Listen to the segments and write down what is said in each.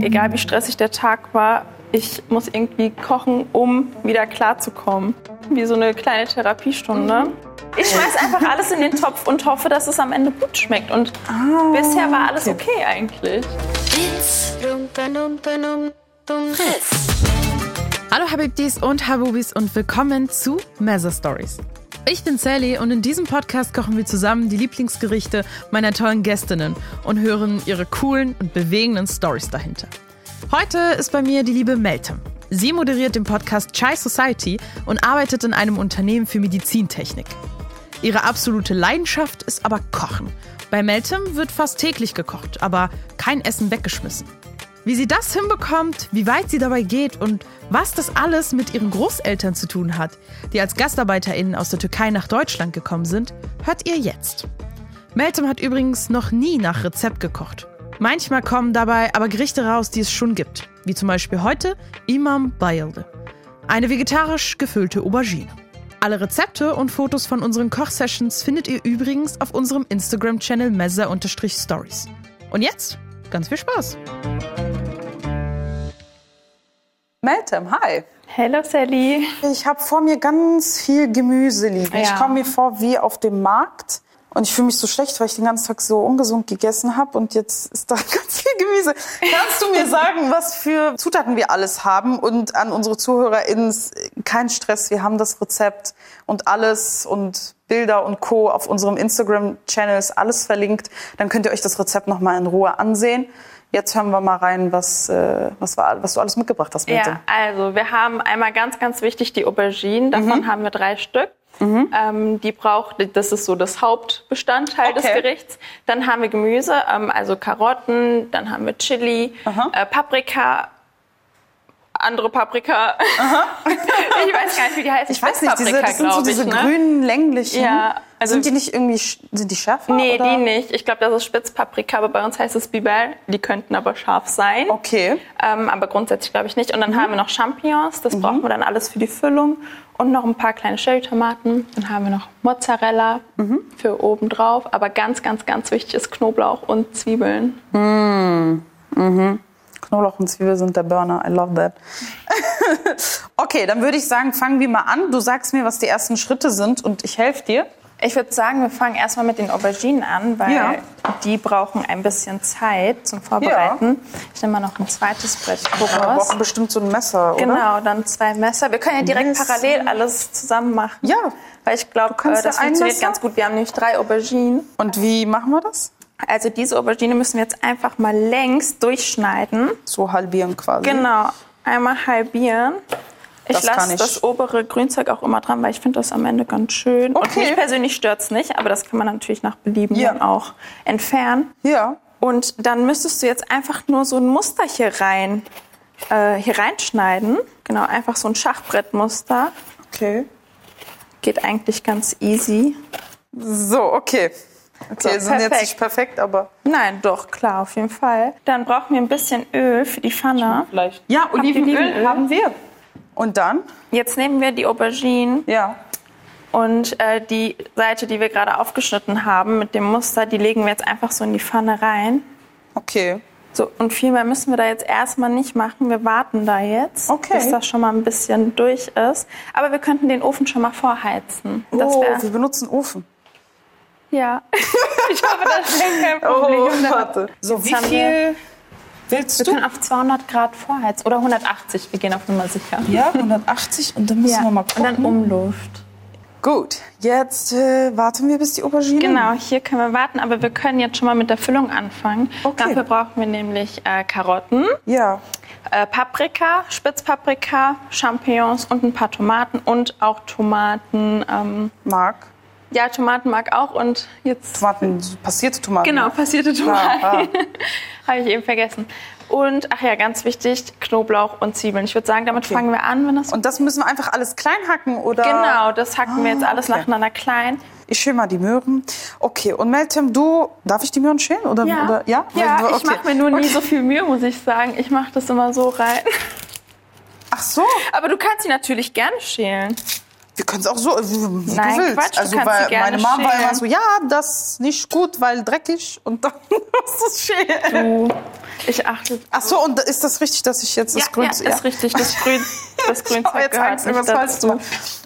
Egal wie stressig der Tag war, ich muss irgendwie kochen, um wieder klarzukommen. Wie so eine kleine Therapiestunde. Ich schmeiß einfach alles in den Topf und hoffe, dass es am Ende gut schmeckt. Und Ah, bisher war alles okay eigentlich. Hallo Habibdis und Habubis und willkommen zu Mezza Stories. Ich bin Sally und in diesem Podcast kochen wir zusammen die Lieblingsgerichte meiner tollen Gästinnen und hören ihre coolen und bewegenden Stories dahinter. Heute ist bei mir die liebe Meltem. Sie moderiert den Podcast Chai Society und arbeitet in einem Unternehmen für Medizintechnik. Ihre absolute Leidenschaft ist aber Kochen. Bei Meltem wird fast täglich gekocht, aber kein Essen weggeschmissen. Wie sie das hinbekommt, wie weit sie dabei geht und was das alles mit ihren Großeltern zu tun hat, die als GastarbeiterInnen aus der Türkei nach Deutschland gekommen sind, hört ihr jetzt. Meltem hat übrigens noch nie nach Rezept gekocht. Manchmal kommen dabei aber Gerichte raus, die es schon gibt, wie zum Beispiel heute Imam Bayilde, eine vegetarisch gefüllte Aubergine. Alle Rezepte und Fotos von unseren Kochsessions findet ihr übrigens auf unserem Instagram-Channel mezza-stories. Und jetzt ganz viel Spaß! Meltem, hi. Hello Sally. Ich habe vor mir ganz viel Gemüse liegen. Ich Ja. komme mir vor wie auf dem Markt. Und ich fühle mich so schlecht, weil ich den ganzen Tag so ungesund gegessen habe. Und jetzt ist da ganz viel Gemüse. Kannst du mir sagen, was für Zutaten wir alles haben? Und an unsere ZuhörerInnen, kein Stress, wir haben das Rezept und alles und Bilder und Co. auf unserem Instagram-Channel ist alles verlinkt. Dann könnt ihr euch das Rezept nochmal in Ruhe ansehen. Jetzt hören wir mal rein, was, äh, was, war, was du alles mitgebracht hast. Ja, also wir haben einmal ganz, ganz wichtig die Auberginen. Davon Mhm. haben wir drei Stück. Ähm, die braucht, das ist so das Hauptbestandteil des Okay. Gerichts. Dann haben wir Gemüse, ähm, also Karotten, dann haben wir Chili, äh, Paprika, andere Paprika. ich weiß gar nicht, wie die heißt. Ich weiß nicht, diese, Spitzpaprika, das sind so diese ich, ne? grünen, länglichen. Ja, also- sind die nicht irgendwie, sind die schärfer? Nee, oder? die nicht. Ich glaube, das ist Spitzpaprika, aber bei uns heißt es Biber. Die könnten aber scharf sein. Okay. Ähm, aber grundsätzlich glaube ich nicht. Und dann haben wir noch Champignons, das brauchen wir dann alles für die Füllung. Und noch ein paar kleine Cherrytomaten. Dann haben wir noch Mozzarella für oben drauf. Aber ganz, ganz, ganz wichtig ist Knoblauch und Zwiebeln. Knoblauch und Zwiebel sind der Burner. I love that. okay, dann würde ich sagen, fangen wir mal an. Du sagst mir, was die ersten Schritte sind und ich helfe dir. Ich würde sagen, wir fangen erstmal mit den Auberginen an, weil Ja. die brauchen ein bisschen Zeit zum Vorbereiten. Ich nehme mal noch ein zweites Brett Wir voraus. brauchen bestimmt so ein Messer, oder? Genau, dann zwei Messer. Wir können ja direkt Messer. parallel alles zusammen machen. Ja. Weil ich glaube, äh, das ja ein funktioniert Messer? ganz gut. Wir haben nämlich drei Auberginen. Und wie machen wir das? Also diese Aubergine müssen wir jetzt einfach mal längs durchschneiden. So halbieren quasi. Genau, einmal halbieren. Ich lasse das obere Grünzeug auch immer dran, weil ich finde das am Ende ganz schön. Und Okay. mich persönlich stört es nicht, aber das kann man natürlich nach Belieben Ja. dann auch entfernen. Ja. Und dann müsstest du jetzt einfach nur so ein Muster hier rein, äh, hier reinschneiden. Genau, einfach so ein Schachbrettmuster. Okay. Geht eigentlich ganz easy. So, okay. Okay, So, sind jetzt perfekt. nicht perfekt, aber Nein, doch, klar, auf jeden Fall. Dann brauchen wir ein bisschen Öl für die Pfanne. vielleicht. Ja, Olivenöl haben wir. Und dann? Jetzt nehmen wir die Auberginen Ja. und äh, die Seite, die wir gerade aufgeschnitten haben mit dem Muster, die legen wir jetzt einfach so in die Pfanne rein. Okay. So, und viel mehr müssen wir da jetzt erstmal nicht machen. Wir warten da jetzt, Okay. bis das schon mal ein bisschen durch ist. Aber wir könnten den Ofen schon mal vorheizen. Oh, wär, wir benutzen Ofen. ja. ich hoffe, das wäre kein Problem. Oh, warte. So, wie viel willst Wir du? können auf 200 Grad vorheizen oder 180. Wir gehen auf Nummer sicher. Ja, 180 und dann müssen Ja. wir mal Und gucken. dann Umluft. Gut, jetzt äh, warten wir, bis die Aubergine. Genau, hier können wir warten, aber wir können jetzt schon mal mit der Füllung anfangen. Okay. Dafür brauchen wir nämlich äh, Karotten, Ja. äh, Paprika, Spitzpaprika, Champignons und ein paar Tomaten und auch Tomaten. Ähm, Mark. Ja, Tomatenmark auch und jetzt Tomaten, passierte Tomaten. genau passierte Tomaten. Ah, Habe ich eben vergessen. Und ach ja, ganz wichtig, Knoblauch und Zwiebeln. Ich würde sagen, damit Okay. fangen wir an, wenn das Und das müssen wir einfach alles klein hacken, oder? Genau, das hacken wir jetzt Ah, alles okay. nacheinander klein. Ich schäle mal die Möhren. Okay, und Meltem, du, darf ich die Möhren schälen? Oder, oder, ja? ja Okay. ich mache mir nur nie so viel Mühe, muss ich sagen. Ich mache das immer so rein. Ach so, Aber du kannst sie natürlich gerne schälen. Wir können es auch so, wie, Nein, du willst. Quatsch, du also, kannst weil meine Mama war immer so, ja, das ist nicht gut, weil dreckig. Und dann du es schälen. Du, Ich achte. Ach so, und ist das richtig, dass ich jetzt das ja, Grün... ja, ist richtig. Das Grün, das Grünzeug Oh, jetzt Angst, was machen.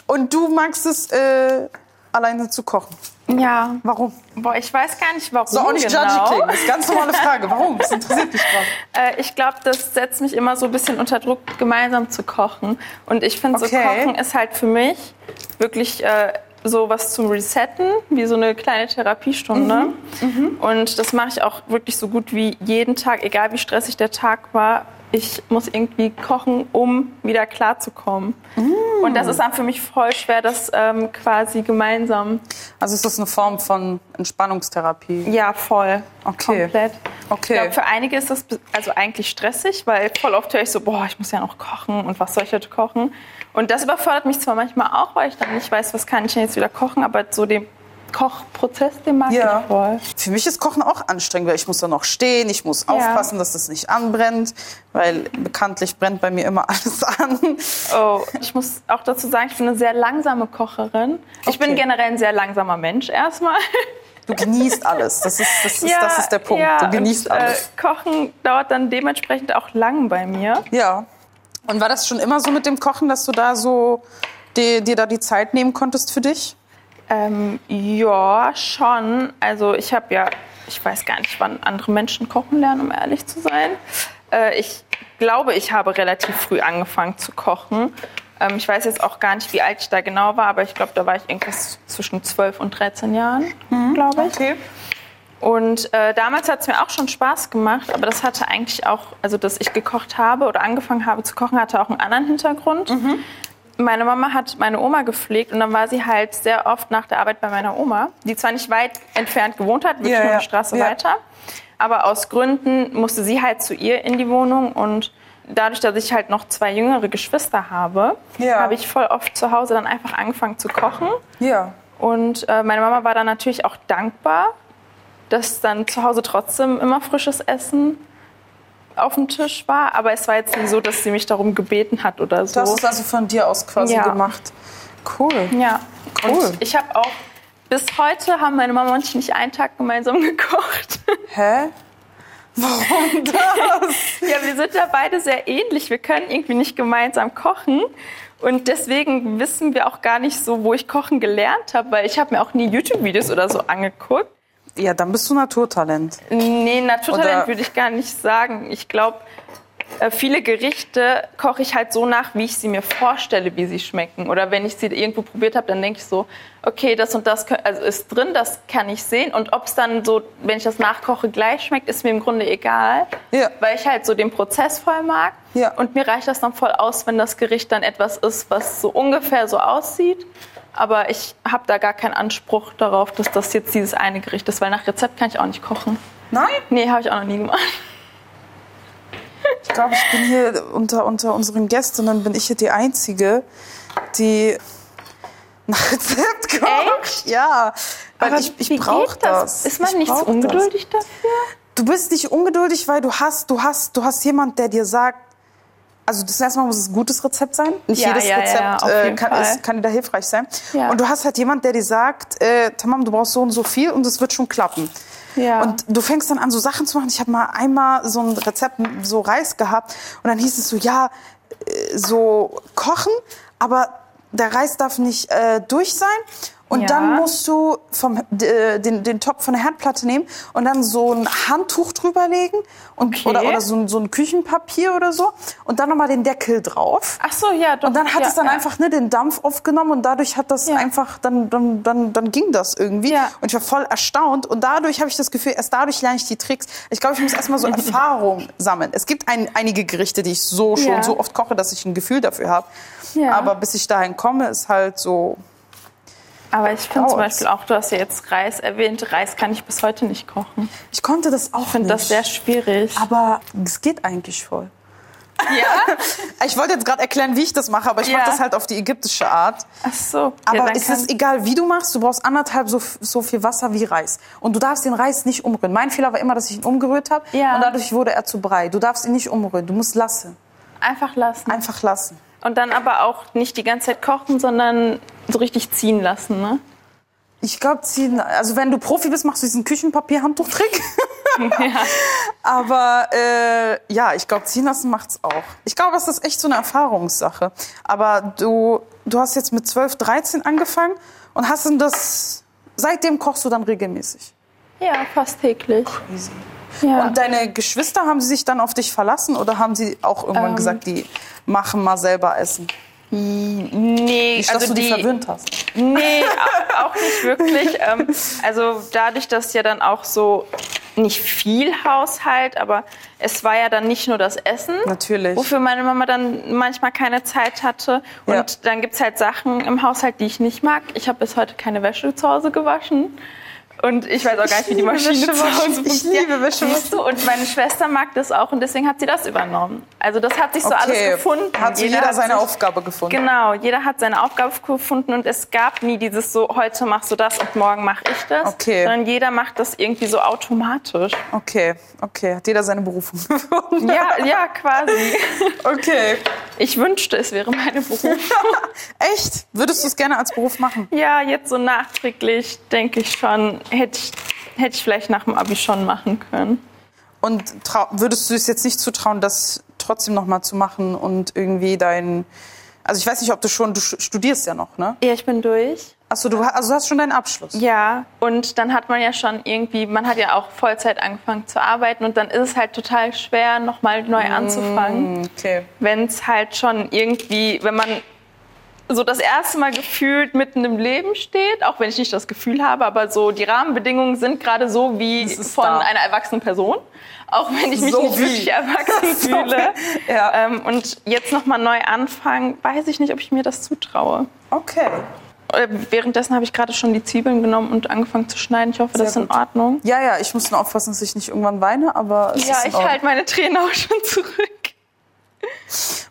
Und du magst es, äh, alleine zu kochen. Ja. Warum? Boah, ich weiß gar nicht, warum Soll auch nicht genau. judgy klingen. Das ist ganz normale Frage. Warum? Das interessiert mich gerade. Äh, ich glaube, das setzt mich immer so ein bisschen unter Druck, gemeinsam zu kochen. Und ich finde, Okay. so Kochen ist halt für mich wirklich äh, so was zum Resetten, wie so eine kleine Therapiestunde. Mhm. Und das mache ich auch wirklich so gut wie jeden Tag, egal wie stressig der Tag war. Ich muss irgendwie kochen, um wieder klarzukommen. Mm. Und das ist dann für mich voll schwer, das ähm, quasi gemeinsam. Also ist das eine Form von Entspannungstherapie? Ja, voll. Okay. Komplett. Okay. Ich glaube, für einige ist das also eigentlich stressig, weil voll oft höre ich so, boah, ich muss ja noch kochen und was soll ich heute kochen? Und das überfordert mich zwar manchmal auch, weil ich dann nicht weiß, was kann ich denn jetzt wieder kochen, aber so den Kochprozess, den mag Ja. ich voll. Für mich ist Kochen auch anstrengend, weil ich muss dann noch stehen, ich muss aufpassen, dass das nicht anbrennt, weil bekanntlich brennt bei mir immer alles an. Oh, ich muss auch dazu sagen, ich bin eine sehr langsame Kocherin. Ich bin Okay. generell ein sehr langsamer Mensch erstmal. Du genießt alles. Das ist, das ist, das ist der Punkt. ja, du genießt und, alles. Äh, Kochen dauert dann dementsprechend auch lang bei mir. Ja. Und war das schon immer so mit dem Kochen, dass du da so dir, dir da die Zeit nehmen konntest für dich? Ähm, ja, schon. Also ich habe ja, ich weiß gar nicht, wann andere Menschen kochen lernen, um ehrlich zu sein. Äh, ich glaube, ich habe relativ früh angefangen zu kochen. Ähm, ich weiß jetzt auch gar nicht, wie alt ich da genau war, aber ich glaube, da war ich irgendwas zwischen 12 und 13 Jahren, glaube ich. Okay. Und äh, damals hat es mir auch schon Spaß gemacht, aber das hatte eigentlich auch, also dass ich gekocht habe oder angefangen habe zu kochen, hatte auch einen anderen Hintergrund. Meine Mama hat meine Oma gepflegt und dann war sie halt sehr oft nach der Arbeit bei meiner Oma, die zwar nicht weit entfernt gewohnt hat, wirklich Ja, eine Straße Ja. weiter, aber aus Gründen musste sie halt zu ihr in die Wohnung und dadurch, dass ich halt noch zwei jüngere Geschwister habe, habe ich voll oft zu Hause dann einfach angefangen zu kochen. Ja. Und äh, meine Mama war dann natürlich auch dankbar, dass dann zu Hause trotzdem immer frisches Essen auf dem Tisch war. Aber es war jetzt nicht so, dass sie mich darum gebeten hat oder so. Hast es also von dir aus quasi Ja. gemacht. Cool. ja. Cool. Und ich habe auch, bis heute haben meine Mama und ich nicht einen Tag gemeinsam gekocht. Hä? Warum das? ja, wir sind da beide sehr ähnlich. Wir können irgendwie nicht gemeinsam kochen. Und deswegen wissen wir auch gar nicht so, wo ich kochen gelernt habe, weil ich habe mir auch nie YouTube-Videos oder so angeguckt. Ja, dann bist du Naturtalent. Nee, Naturtalent Oder- würde ich gar nicht sagen. Ich glaube, äh, viele Gerichte koche ich halt so nach, wie ich sie mir vorstelle, wie sie schmecken. Oder wenn ich sie irgendwo probiert habe, dann denke ich so, okay, das und das also ist drin, das kann ich sehen. Und ob es dann so, wenn ich das nachkoche, gleich schmeckt, ist mir im Grunde egal. Ja. Weil ich halt so den Prozess voll mag. Ja. Und mir reicht das dann voll aus, wenn das Gericht dann etwas ist, was so ungefähr so aussieht. Aber ich habe da gar keinen Anspruch darauf, dass das jetzt dieses eine Gericht ist, weil nach Rezept kann ich auch nicht kochen. Nein? Nee, habe ich auch noch nie gemacht. Ich glaube, ich bin hier unter, unter unseren Gästinnen bin ich hier die Einzige, die nach Rezept kocht. Echt? Ja, weil Aber ich, ich brauche geht das. Ist man Ich nicht so brauch ungeduldig dafür? Das. Du bist nicht ungeduldig, weil du hast, du hast, du hast jemand, der dir sagt, also das erste Mal muss es ein gutes Rezept sein. Nicht Ja, jedes ja, ja, Rezept auf äh, kann, ist, kann dir da hilfreich sein. Ja. Und du hast halt jemand, der dir sagt, äh, Tamam, du brauchst so und so viel und es wird schon klappen. Ja. Und du fängst dann an, so Sachen zu machen. Ich habe mal einmal so ein Rezept, so Reis gehabt und dann hieß es so, ja, äh, so kochen, aber der Reis darf nicht äh, durch sein. Und Ja. dann musst du vom, äh, den, den Topf von der Herdplatte nehmen und dann so ein Handtuch drüberlegen und, Okay. oder, oder so, ein- so ein Küchenpapier oder so und dann nochmal den Deckel drauf. Ach so, ja, doch. Und dann hat ja, es dann ja. einfach ne, den Dampf aufgenommen und dadurch hat das einfach, dann, dann, dann, dann ging das irgendwie. Ja. Und ich war voll erstaunt und dadurch habe ich das Gefühl, erst dadurch lerne ich die Tricks. Ich glaube, ich muss erstmal so Erfahrung sammeln. Es gibt ein, einige Gerichte, die ich so schon so oft koche, dass ich ein Gefühl dafür habe. Ja. Aber bis ich dahin komme, ist halt so. Aber ich finde zum. Beispiel auch, du hast ja jetzt Reis erwähnt. Reis kann ich bis heute nicht kochen. Ich konnte das auch Ich finde das sehr schwierig. Aber es geht eigentlich voll. ja? Ich wollte jetzt gerade erklären, wie ich das mache, aber ich Ja. mache das halt auf die ägyptische Art. Ach so. Aber ja, dann es ist egal, wie du machst, du brauchst anderthalb so, so viel Wasser wie Reis. Und du darfst den Reis nicht umrühren. Mein Fehler war immer, dass ich ihn umgerührt habe Ja. und dadurch wurde er zu Brei. Du darfst ihn nicht umrühren, du musst lassen. einfach lassen. Einfach lassen. Und dann aber auch nicht die ganze Zeit kochen, sondern so richtig ziehen lassen, ne? Ich glaube, ziehen, also wenn du Profi bist, machst du diesen Küchenpapierhandtuchtrick. ja. Aber äh, ja, ich glaube, ziehen lassen macht's auch. Ich glaube, es ist echt so eine Erfahrungssache. Aber du, du hast jetzt mit 12, 13 angefangen und hast denn das, seitdem kochst du dann regelmäßig? Ja, fast täglich. Crazy. Ja. Und deine Geschwister, haben sie sich dann auf dich verlassen oder haben sie auch irgendwann Ähm. gesagt, die machen mal selber Essen? Nee, Nicht, dass also du die die, verwöhnt hast. Nee, au- auch nicht wirklich. Ähm, also dadurch, dass ja dann auch so nicht viel Haushalt, aber es war ja dann nicht nur das Essen. Natürlich. Wofür meine Mama dann manchmal keine Zeit hatte. Und Ja. dann gibt es halt Sachen im Haushalt, die ich nicht mag. Ich habe bis heute keine Wäsche zu Hause gewaschen. Und ich weiß auch gar nicht, wie die Maschine zu Hause waschen. Ich funktioniert. liebe du? Und meine Schwester mag das auch und deswegen hat sie das übernommen. Also das hat sich so alles gefunden. Hat so jeder, hat seine sich- Aufgabe gefunden. Genau, jeder hat seine Aufgabe gefunden und es gab nie dieses so, heute machst du das und morgen mache ich das. Okay. Sondern jeder macht das irgendwie so automatisch. Okay, okay. Hat jeder seine Berufung gefunden? Ja, ja, quasi. Okay. Ich wünschte, es wäre meine Berufung. Echt? Würdest du es gerne als Beruf machen? Ja, jetzt so nachträglich denke ich schon, hätte ich, hätte ich vielleicht nach dem Abi schon machen können. Und würdest du es jetzt nicht zutrauen, das trotzdem noch mal zu machen und irgendwie dein... Also ich weiß nicht, ob du schon... Du studierst ja noch, ne? Ja, ich bin durch. Achso, du, also du hast schon deinen Abschluss. Ja, und dann hat man ja schon irgendwie, man hat ja auch Vollzeit angefangen zu arbeiten und dann ist es halt total schwer, nochmal neu anzufangen. Okay. wenn es halt schon irgendwie, wenn man so das erste Mal gefühlt mitten im Leben steht, auch wenn ich nicht das Gefühl habe, aber so die Rahmenbedingungen sind gerade so wie von da. einer erwachsenen Person, auch wenn ich mich So nicht wie. wirklich erwachsen fühle. Ja. Ähm, und jetzt noch mal neu anfangen, weiß ich nicht, ob ich mir das zutraue. Okay. Äh, Währenddessen habe ich gerade schon die Zwiebeln genommen und angefangen zu schneiden. Ich hoffe, das ist Sehr in gut. Ordnung. Ja, ja, ich muss nur aufpassen, dass ich nicht irgendwann weine, aber es Ja, ist in ich Ordnung. halte meine Tränen auch schon zurück.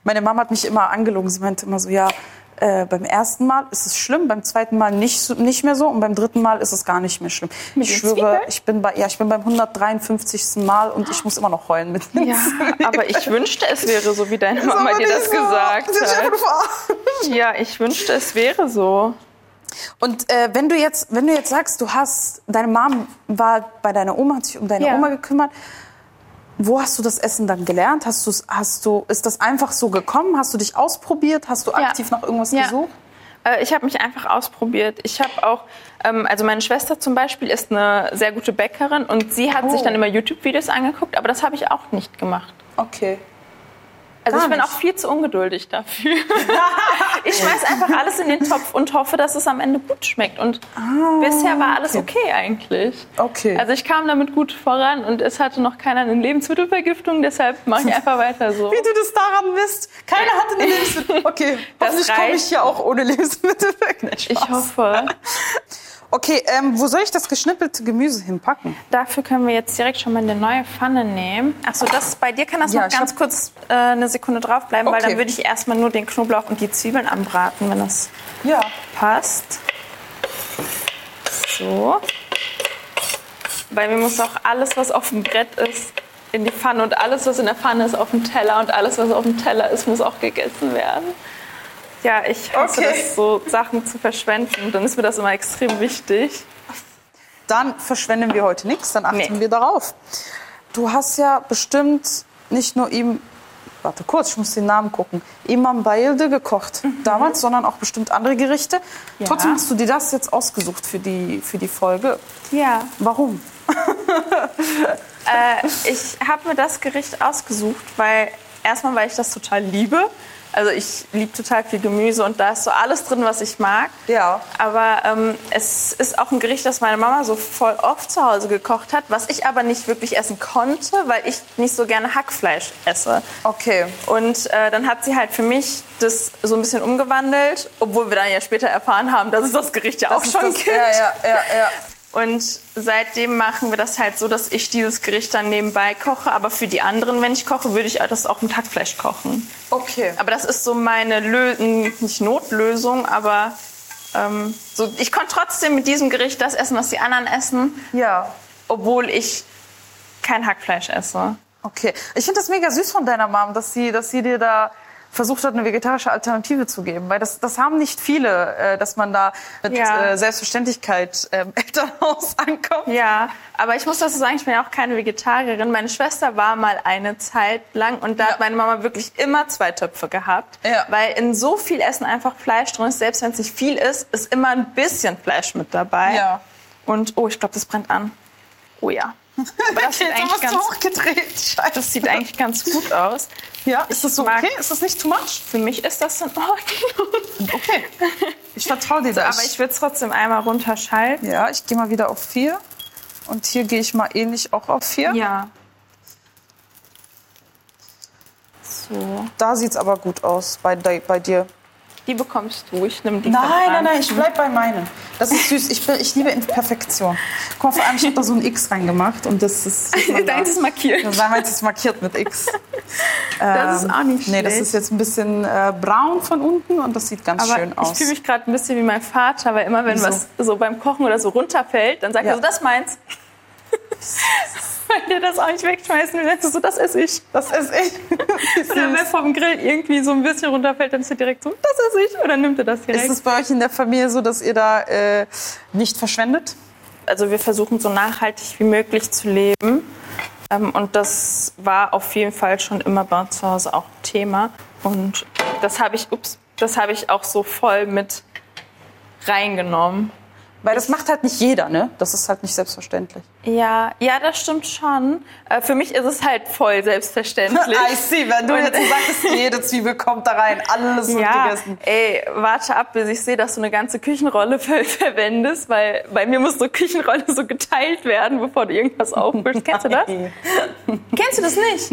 Meine Mama hat mich immer angelogen. Sie meinte immer so, ja, äh, beim ersten Mal ist es schlimm, beim zweiten Mal nicht, so, nicht mehr so und beim dritten Mal ist es gar nicht mehr schlimm. Mit ich schwöre, Zwiebeln? ich bin, bei, ja, ich bin beim 153. Mal und ich muss immer noch heulen mit Ja, aber ich wünschte, es wäre so, wie deine Mama dir das so. gesagt hat. Ja, ich wünschte, es wäre so. Und äh, wenn du jetzt, wenn du jetzt sagst, du hast, deine Mom war bei deiner Oma, hat sich um deine Ja. Oma gekümmert. Wo hast du das Essen dann gelernt? Hast du, hast du, ist das einfach so gekommen? Hast du dich ausprobiert? Hast du Ja. aktiv nach irgendwas Ja. gesucht? Äh, Ich habe mich einfach ausprobiert. Ich habe auch, ähm, also meine Schwester zum Beispiel ist eine sehr gute Bäckerin und sie hat Oh. sich dann immer YouTube-Videos angeguckt, aber das habe ich auch nicht gemacht. Okay. Also Gar ich bin nicht. auch viel zu ungeduldig dafür. ich schmeiß einfach alles in den Topf und hoffe, dass es am Ende gut schmeckt. Und bisher war alles okay eigentlich. Okay. Also ich kam damit gut voran und es hatte noch keiner eine Lebensmittelvergiftung, deshalb mache ich einfach weiter so. Wie du das daran misst. Keiner hatte eine Lebensmittel. Okay, Das hoffentlich komme ich hier auch ohne Lebensmittel weg. Nein, Spaß. Ich hoffe. Okay, ähm, wo soll ich das geschnippelte Gemüse hinpacken? Dafür können wir jetzt direkt schon mal eine neue Pfanne nehmen. Achso, das bei dir kann das Ja, noch ganz hab- kurz äh, eine Sekunde draufbleiben, weil Okay. dann würde ich erstmal nur den Knoblauch und die Zwiebeln anbraten, wenn das Ja. passt. So. Weil mir muss auch alles, was auf dem Brett ist, in die Pfanne und alles, was in der Pfanne ist, auf dem Teller und alles, was auf dem Teller ist, muss auch gegessen werden. Ja, ich hasse Okay. das, so Sachen zu verschwenden. Dann ist mir das immer extrem wichtig. Dann verschwenden wir heute nichts, dann achten Nee. wir darauf. Du hast ja bestimmt nicht nur ihm, warte kurz, ich muss den Namen gucken, Imam Bailde gekocht damals, sondern auch bestimmt andere Gerichte. Mhm. Ja. Trotzdem hast du dir das jetzt ausgesucht für die, für die Folge. Ja. Warum? Äh, ich habe mir das Gericht ausgesucht, weil erstmal, weil ich das total liebe. Also ich liebe total viel Gemüse und da ist so alles drin, was ich mag. Ja. Aber ähm, es ist auch ein Gericht, das meine Mama so voll oft zu Hause gekocht hat, was ich aber nicht wirklich essen konnte, weil ich nicht so gerne Hackfleisch esse. Okay. Und äh, dann hat sie halt für mich das so ein bisschen umgewandelt, obwohl wir dann ja später erfahren haben, dass es das Gericht ja auch Das schon ist das, gibt. Ja, ja, ja, ja. Und seitdem machen wir das halt so, dass ich dieses Gericht dann nebenbei koche. Aber für die anderen, wenn ich koche, würde ich das auch mit Hackfleisch kochen. Okay. Aber das ist so meine Lö nicht Notlösung, aber ähm, so, ich konnte trotzdem mit diesem Gericht das essen, was die anderen essen, Ja. obwohl ich kein Hackfleisch esse. Okay. Ich finde das mega süß von deiner Mom, dass sie, dass sie dir da versucht hat, eine vegetarische Alternative zu geben. Weil das, das haben nicht viele, äh, dass man da mit Ja. äh, Selbstverständlichkeit äh, Elternhaus ankommt. Ja, aber ich muss dazu sagen, ich bin ja auch keine Vegetarierin. Meine Schwester war mal eine Zeit lang und da Ja. hat meine Mama wirklich immer zwei Töpfe gehabt. Ja. Weil in so viel Essen einfach Fleisch drin ist. Selbst wenn es nicht viel ist, ist immer ein bisschen Fleisch mit dabei. Ja. Und oh, ich glaube, das brennt an. Oh ja. Aber das sieht, eigentlich ganz, hochgedreht. Scheiße. das sieht eigentlich ganz gut aus. Ja, ist das so mag- okay? Ist das nicht too much? Für mich ist das in Ordnung. Okay. Ich vertraue dir da. Aber ich würde es trotzdem einmal runterschalten. ja, ich gehe mal wieder auf vier. Und hier gehe ich mal ähnlich auch auf vier. Ja. So, Da sieht es aber gut aus bei, bei dir. Die bekommst du. Ich nehme die Nein, nein, nein, ich bleib bei meinen. Das ist süß. Ich, ich liebe Imperfektion. Guck mal, vor allem, ich habe da so ein X reingemacht und das ist. Deins ist markiert. Das war ist markiert mit X. Das ist auch nicht Nee, das schlecht. ist jetzt ein bisschen äh, braun von unten und das sieht ganz Aber schön ich aus. fühle mich gerade ein bisschen wie mein Vater, weil immer wenn Wieso? was so beim Kochen oder so runterfällt, dann sagt Ja. er so, das ist meins. weil der das auch nicht wegschmeißen ist er so, das esse ich. das ist ich. Oder wenn vom Grill irgendwie so ein bisschen runterfällt, dann ist er direkt so, das esse ich. Oder nimmt er das direkt. Ist es bei euch in der Familie so, dass ihr da äh, nicht verschwendet? also wir versuchen so nachhaltig wie möglich zu leben. Ähm, und das war auf jeden Fall schon immer bei uns zu Hause auch ein Thema. Und das habe ich, ups, das habe ich auch so voll mit reingenommen. Weil das macht halt nicht jeder, ne? Das ist halt nicht selbstverständlich. Ja, ja, das stimmt schon. Äh, für mich ist es halt voll selbstverständlich. I see, wenn du jetzt sagst, jede Zwiebel kommt da rein, alles wird ja, gegessen. ey, warte ab, bis ich sehe, dass du eine ganze Küchenrolle ver verwendest, weil bei mir muss so Küchenrolle so geteilt werden, bevor du irgendwas aufwischst. Kennst du das? Kennst du das nicht?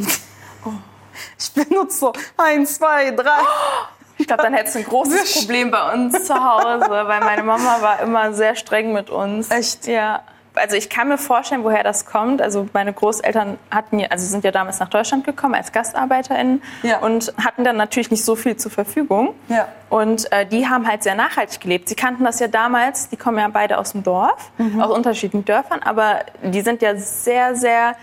Ich benutze so eins, zwei, drei. Ich glaube, dann hättest du ein großes Problem bei uns zu Hause, weil meine Mama war immer sehr streng mit uns. Echt? Ja. Also ich kann mir vorstellen, woher das kommt. Also meine Großeltern hatten, also sind ja damals nach Deutschland gekommen als GastarbeiterInnen Ja. und hatten dann natürlich nicht so viel zur Verfügung. Ja. Und äh, die haben halt sehr nachhaltig gelebt. Sie kannten das ja damals, die kommen ja beide aus dem Dorf, Mhm. aus unterschiedlichen Dörfern, aber die sind ja sehr, sehr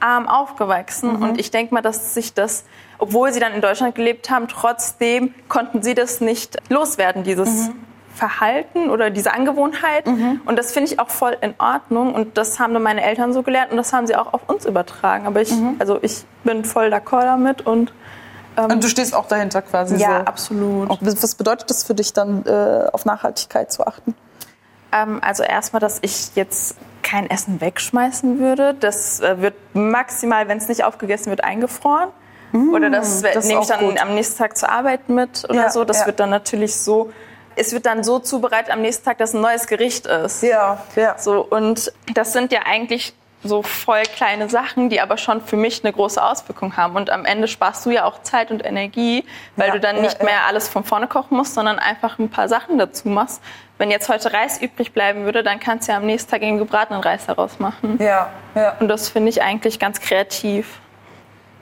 arm aufgewachsen. Mhm. Und ich denke mal, dass sich das, obwohl sie dann in Deutschland gelebt haben, trotzdem konnten sie das nicht loswerden, dieses Mhm. Verhalten oder diese Angewohnheit. Und das finde ich auch voll in Ordnung. Und das haben dann meine Eltern so gelernt und das haben sie auch auf uns übertragen. Aber ich, Mhm. also ich bin voll d'accord damit und Und du stehst auch dahinter quasi ja, so. absolut. Und Was bedeutet das für dich dann, äh, auf Nachhaltigkeit zu achten? Ähm, also erstmal, dass ich jetzt kein Essen wegschmeißen würde. Das äh, wird maximal, wenn es nicht aufgegessen wird, eingefroren. Oder das, Mm, das nehme ich dann gut. am nächsten Tag zur Arbeit mit oder Ja, so. Das ja. wird dann natürlich so, es wird dann so zubereitet am nächsten Tag, dass ein neues Gericht ist. Ja, ja. So, und das sind ja eigentlich so voll kleine Sachen, die aber schon für mich eine große Auswirkung haben. Und am Ende sparst du ja auch Zeit und Energie, weil Ja, du dann ja, nicht ja. mehr alles von vorne kochen musst, sondern einfach ein paar Sachen dazu machst. Wenn jetzt heute Reis übrig bleiben würde, dann kannst du ja am nächsten Tag eben gebratenen Reis daraus machen. Ja, ja. Und das finde ich eigentlich ganz kreativ.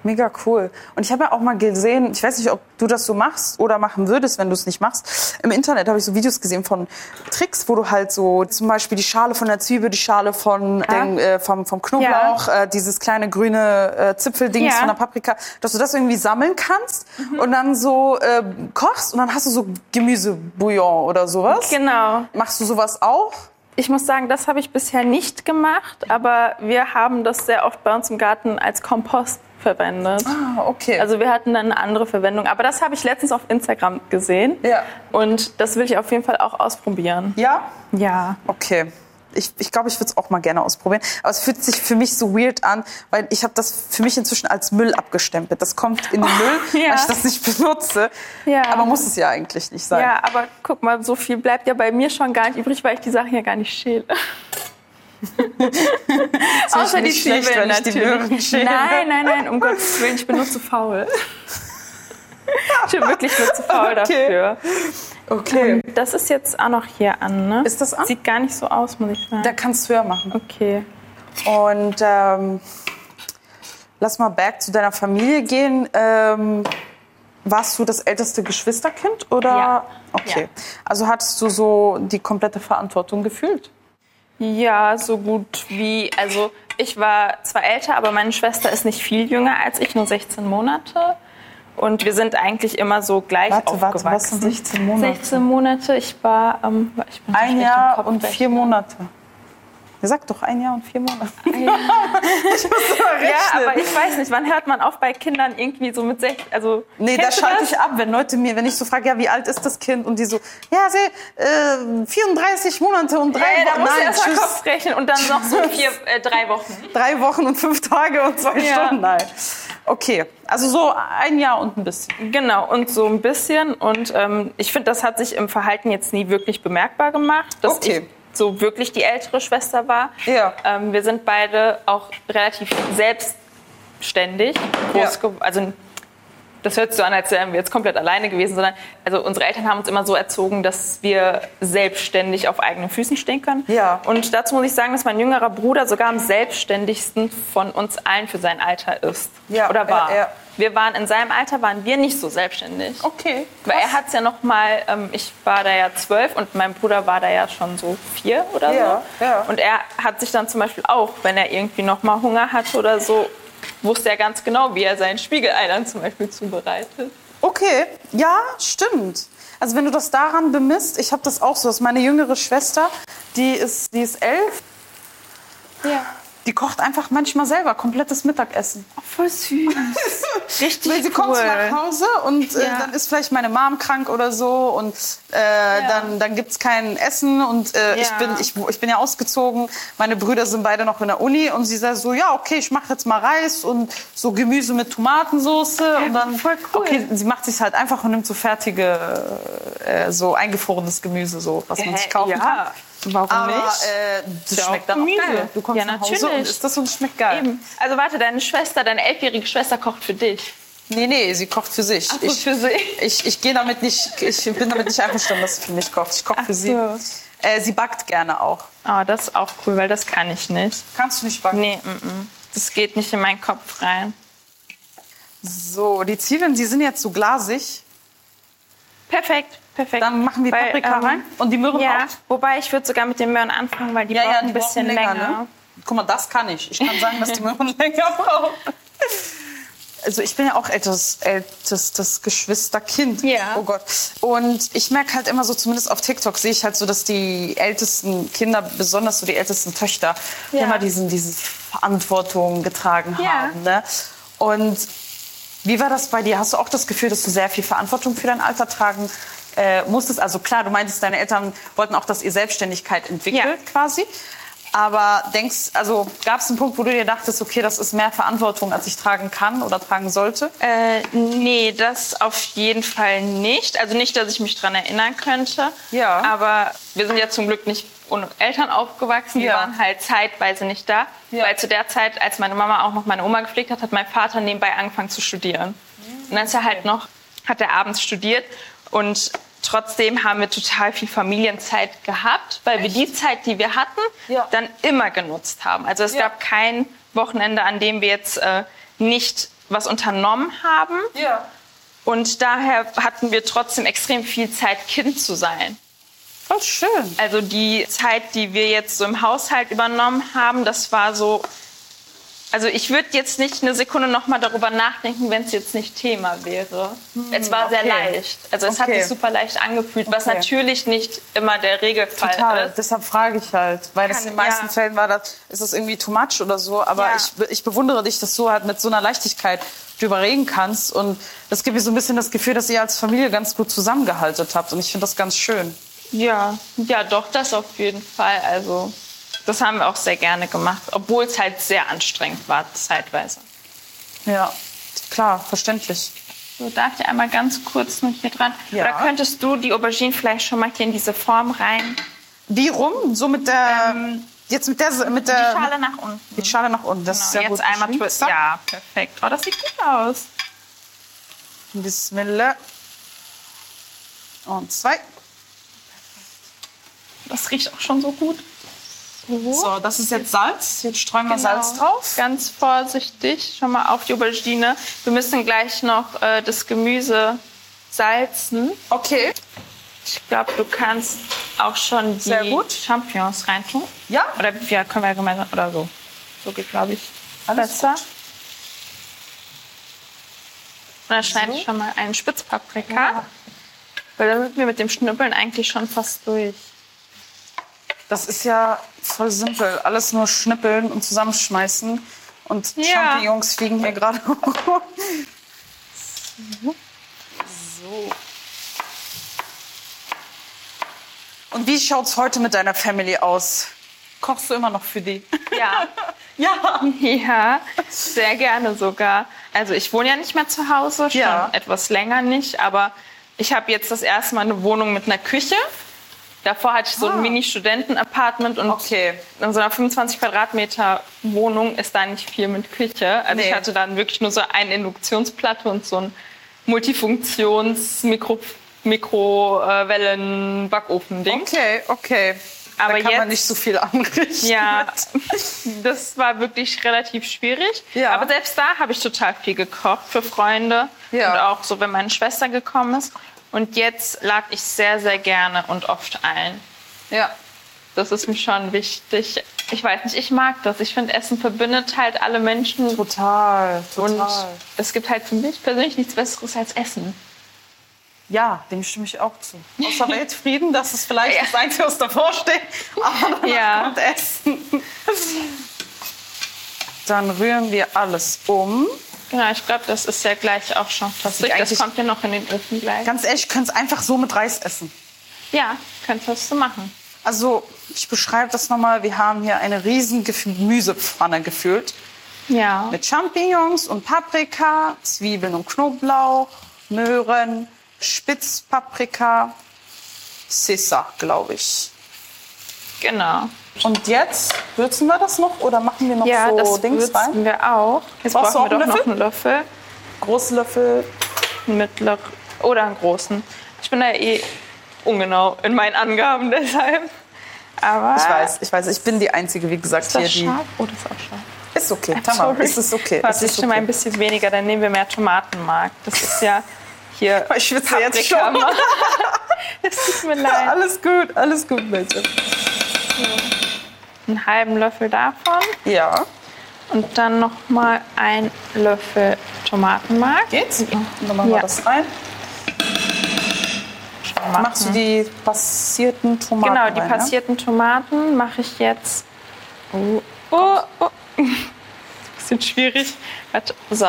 Mega cool. Und ich habe ja auch mal gesehen, ich weiß nicht, ob du das so machst oder machen würdest, wenn du es nicht machst. Im Internet habe ich so Videos gesehen von Tricks, wo du halt so zum Beispiel die Schale von der Zwiebel, die Schale von den, äh, vom, vom Knoblauch, äh, dieses kleine grüne äh, Zipfeldings Ja. von der Paprika, dass du das irgendwie sammeln kannst und dann so äh, kochst und dann hast du so Gemüsebouillon oder sowas. Genau. Machst du sowas auch? Ich muss sagen, das habe ich bisher nicht gemacht, aber wir haben das sehr oft bei uns im Garten als Kompost verwendet. Ah, okay. Also wir hatten dann eine andere Verwendung. Aber das habe ich letztens auf Instagram gesehen. Ja. Und das will ich auf jeden Fall auch ausprobieren. ja? Ja. Okay. Ich glaube, ich, glaub, ich würde es auch mal gerne ausprobieren. Aber es fühlt sich für mich so weird an, weil ich habe das für mich inzwischen als Müll abgestempelt. Das kommt in den Müll, ja. weil ich das nicht benutze. Ja. Aber muss es ja eigentlich nicht sein. Ja, aber guck mal, so viel bleibt ja bei mir schon gar nicht übrig, weil ich die Sachen ja gar nicht schäle. Außer die nicht schlecht, Zwiebeln wenn die natürlich. schäle. Nein, nein, nein, um Gottes Willen, ich bin nur zu faul. Ich bin wirklich nur zu faul Okay. dafür. Okay. Das ist jetzt auch noch hier an, ne? Ist das an? Sieht gar nicht so aus, muss ich sagen. Da kannst du höher machen. Okay. Und ähm, lass mal back zu deiner Familie gehen. Ähm, warst du das älteste Geschwisterkind oder? Ja. Okay. Ja. Also hattest du so die komplette Verantwortung gefühlt? Ja, so gut wie. Also ich war zwar älter, aber meine Schwester ist nicht viel jünger als ich, nur 16 Monate. Und wir sind eigentlich immer so gleich Warte, warte, aufgewachsen. was sind 16 Monate? 16 Monate. Ich war, ähm, ich bin Ein Jahr und vier Monate. Ihr sagt doch ein Jahr und vier Monate. Ja, aber ich weiß nicht, wann hört man auf bei Kindern irgendwie so mit 16, also Nee, da du schalte ich ab, wenn Leute mir, wenn ich so frage, ja, wie alt ist das Kind? Und die so, ja, sie, äh, 34 Monate und drei da Wochen. musst du Nein, erst mal. Kopf rechnen und dann noch so vier, äh, drei Wochen. Drei Wochen und fünf Tage und zwei Ja. Stunden. Nein. Okay, also so ein Jahr und ein bisschen. Genau, und so ein bisschen. Und ähm, ich finde, das hat sich im Verhalten jetzt nie wirklich bemerkbar gemacht, dass Okay. ich so wirklich die ältere Schwester war. Ja. Ähm, wir sind beide auch relativ selbstständig groß Ja. Also das hört sich so an, als wären wir jetzt komplett alleine gewesen, sondern also unsere Eltern haben uns immer so erzogen, dass wir selbstständig auf eigenen Füßen stehen können. Ja. Und dazu muss ich sagen, dass mein jüngerer Bruder sogar am selbstständigsten von uns allen für sein Alter ist. Ja, Oder war. ja, ja. Wir waren in seinem Alter waren wir nicht so selbstständig. Okay. Weil er hat es ja noch mal, ähm, ich war da ja zwölf und mein Bruder war da ja schon so vier oder Ja, so. ja. Und er hat sich dann zum Beispiel auch, wenn er irgendwie noch mal Hunger hatte oder so, wusste er ganz genau, wie er sein Spiegelei dann zum Beispiel zubereitet. Okay, ja, stimmt. Also wenn du das daran bemisst, ich habe das auch so, dass meine jüngere Schwester, die ist, die ist elf, Ja. Die kocht einfach manchmal selber komplettes Mittagessen. voll süß. Richtig Weil sie kommt so nach Hause und äh, Ja. dann ist vielleicht meine Mom krank oder so und äh, dann, dann gibt es kein Essen und äh, ich, Ja. bin, ich, ich bin ja ausgezogen. Meine Brüder sind beide noch in der Uni und sie sagt so, ja, okay, ich mache jetzt mal Reis und so Gemüse mit Tomatensauce und dann, voll cool. okay, sie macht sich halt einfach und nimmt so fertige, äh, so eingefrorenes Gemüse, so, was man sich kaufen ja. kann. Warum Aber nicht? äh, das ja auch schmeckt dann auch Gemüse. geil. Du kommst Ja, nach Hause und natürlich. isst das und schmeckt geil. Eben. Also warte, deine Schwester, deine elfjährige Schwester kocht für dich. Nee, nee, sie kocht für sich. Ach so, ich, für sich. Ich, ich gehe damit nicht, ich bin damit nicht einverstanden, dass sie für mich kocht. Ich koche für sie. so. Äh, sie backt gerne auch. Oh, das ist auch cool, weil das kann ich nicht. Kannst du nicht backen? Nee, mm, mm. das geht nicht in meinen Kopf rein. So, die Zwiebeln, die sind jetzt so glasig. Perfekt, perfekt. Dann machen wir Weil, Paprika ähm, rein. Und die Möhren Ja, auch. wobei ich würde sogar mit den Möhren anfangen, weil die Ja, brauchen ja, ein die bisschen brauchen länger, länger. ne? Guck mal, das kann ich. Ich kann sagen, dass die Möhren länger brauchen. Also ich bin ja auch ältestes, ältestes Geschwisterkind. Ja. Oh Gott. Und ich merke halt immer so, zumindest auf TikTok sehe ich halt so, dass die ältesten Kinder, besonders so die ältesten Töchter, Ja. immer diesen, diese Verantwortung getragen Ja. haben. Ne? Und wie war das bei dir? Hast du auch das Gefühl, dass du sehr viel Verantwortung für dein Alter tragen äh, musstest? Also klar, du meintest, deine Eltern wollten auch, dass ihr Selbstständigkeit entwickelt Ja. quasi. Aber denkst, also gab es einen Punkt, wo du dir dachtest, okay, das ist mehr Verantwortung, als ich tragen kann oder tragen sollte? Äh, nee, das auf jeden Fall nicht. Also nicht, dass ich mich dran erinnern könnte. Ja. Aber wir sind ja zum Glück nicht ohne Eltern aufgewachsen. Die Ja. waren halt zeitweise nicht da. Ja. Weil zu der Zeit, als meine Mama auch noch meine Oma gepflegt hat, hat mein Vater nebenbei angefangen zu studieren. Und dann ist er halt noch, hat er abends studiert und Trotzdem haben wir total viel Familienzeit gehabt, weil wir die Zeit, die wir hatten, Ja. dann immer genutzt haben. Also es Ja. gab kein Wochenende, an dem wir jetzt äh, nicht was unternommen haben. Ja. Und daher hatten wir trotzdem extrem viel Zeit, Kind zu sein. Voll schön. Also die Zeit, die wir jetzt so im Haushalt übernommen haben, das war so. Also ich würde jetzt nicht eine Sekunde noch mal darüber nachdenken, wenn es jetzt nicht Thema wäre. es war sehr Hm, okay. leicht. Also es hat Okay. sich super leicht angefühlt, was Okay. natürlich nicht immer der Regelfall Total. ist. Deshalb frage ich halt, weil das Kann- in den meisten ja. Fällen war das, ist das irgendwie too much oder so. Aber Ja. ich, ich bewundere dich, dass du halt mit so einer Leichtigkeit drüber reden kannst. Und das gibt mir so ein bisschen das Gefühl, dass ihr als Familie ganz gut zusammengehalten habt. Und ich finde das ganz schön. Ja, ja, doch, das auf jeden Fall. Also das haben wir auch sehr gerne gemacht, obwohl es halt sehr anstrengend war zeitweise. Ja, klar, verständlich. So, darf ich einmal ganz kurz noch hier dran? Ja. Oder könntest du die Aubergine vielleicht schon mal hier in diese Form rein? Wie rum? So mit der, jetzt mit der, mit der, Die Schale nach unten. die Schale nach unten. Das ist Genau, sehr jetzt einmal twisten. Ja, perfekt. Oh, das sieht gut aus. Bismillah. Und zwei. Das riecht auch schon so gut. So, das ist jetzt Salz. Jetzt streuen wir Genau. Salz drauf. Ganz vorsichtig schon mal auf die Aubergine. Wir müssen gleich noch äh, das Gemüse salzen. Okay. Ich glaube, du kannst auch schon die Sehr gut. Champignons reintun. Ja. Oder ja, können wir gemeinsam oder so. So geht, glaube ich, Alles besser. gut. Und dann schneide ich schon mal einen Spitzpaprika. Weil dann sind wir mit dem Schnippeln eigentlich schon fast durch. Das ist ja voll simpel. Alles nur schnippeln und zusammenschmeißen. Und Ja. Champignons fliegen hier gerade hoch. So. Und wie schaut's heute mit deiner Family aus? Kochst du immer noch für die? Ja. Ja. Ja, sehr gerne sogar. Also ich wohne ja nicht mehr zu Hause, schon Ja. etwas länger nicht, aber ich habe jetzt das erste Mal eine Wohnung mit einer Küche. Davor hatte ich so Ah. ein Mini-Studenten-Apartment und Okay. in so einer 25 Quadratmeter Wohnung ist da nicht viel mit Küche. Also Nee. ich hatte dann wirklich nur so eine Induktionsplatte und so ein Multifunktions-Mikro Mikrowellen-Backofen-Ding. Okay, okay. Aber da kann man jetzt- nicht so viel anrichten. Ja, das war wirklich relativ schwierig. Ja. Aber selbst da habe ich total viel gekocht für Freunde. Ja. Und auch so, wenn meine Schwester gekommen ist. Und jetzt lade ich sehr, sehr gerne und oft ein. Ja. Das ist mir schon wichtig. Ich weiß nicht, ich mag das. Ich finde, Essen verbindet halt alle Menschen. Total, Und total. es gibt halt für mich persönlich nichts Besseres als Essen. Ja, dem stimme ich auch zu. Außer Weltfrieden, das ist vielleicht das Einzige, was davor steht. Aber danach Ja. kommt Essen. Dann rühren wir alles um. Genau, ich glaube, das ist ja gleich auch schon durch. Das eigentlich- kommt ja noch in den Ofen gleich. Ganz ehrlich, ich könnte es einfach so mit Reis essen. Ja, könntest du machen. Also, ich beschreibe das nochmal. Wir haben hier eine riesen Gemüsepfanne gefüllt. Ja. Mit Champignons und Paprika, Zwiebeln und Knoblauch, Möhren, Spitzpaprika, Sissa, glaube ich. Genau. Und jetzt würzen wir das noch oder machen wir noch Ja, so das Dings würzen rein? wir auch. Jetzt Brauchst brauchen wir doch noch einen Löffel. Großlöffel. Einen mittleren oder einen großen. Ich bin da eh ungenau in meinen Angaben deshalb. Aber Ich weiß, ich weiß, ich bin die Einzige, wie gesagt, ist das hier. Die scharf? Oh, das ist auch scharf. ist okay, Tamam, ist es okay. Warte, ist ich stimme okay. ein bisschen weniger, dann nehmen wir mehr Tomatenmark. Das ist ja hier Ich schwitze jetzt schon. Paprika. Es tut mir leid. Alles gut, alles gut, bitte. Einen halben Löffel davon Ja, und dann noch mal ein Löffel Tomatenmark. geht's? Dann machen wir Ja. das rein. Machen. Machst du die passierten Tomaten Genau, die rein, ne? passierten Tomaten mache ich jetzt. Oh, oh, oh. Bisschen schwierig. Warte. So.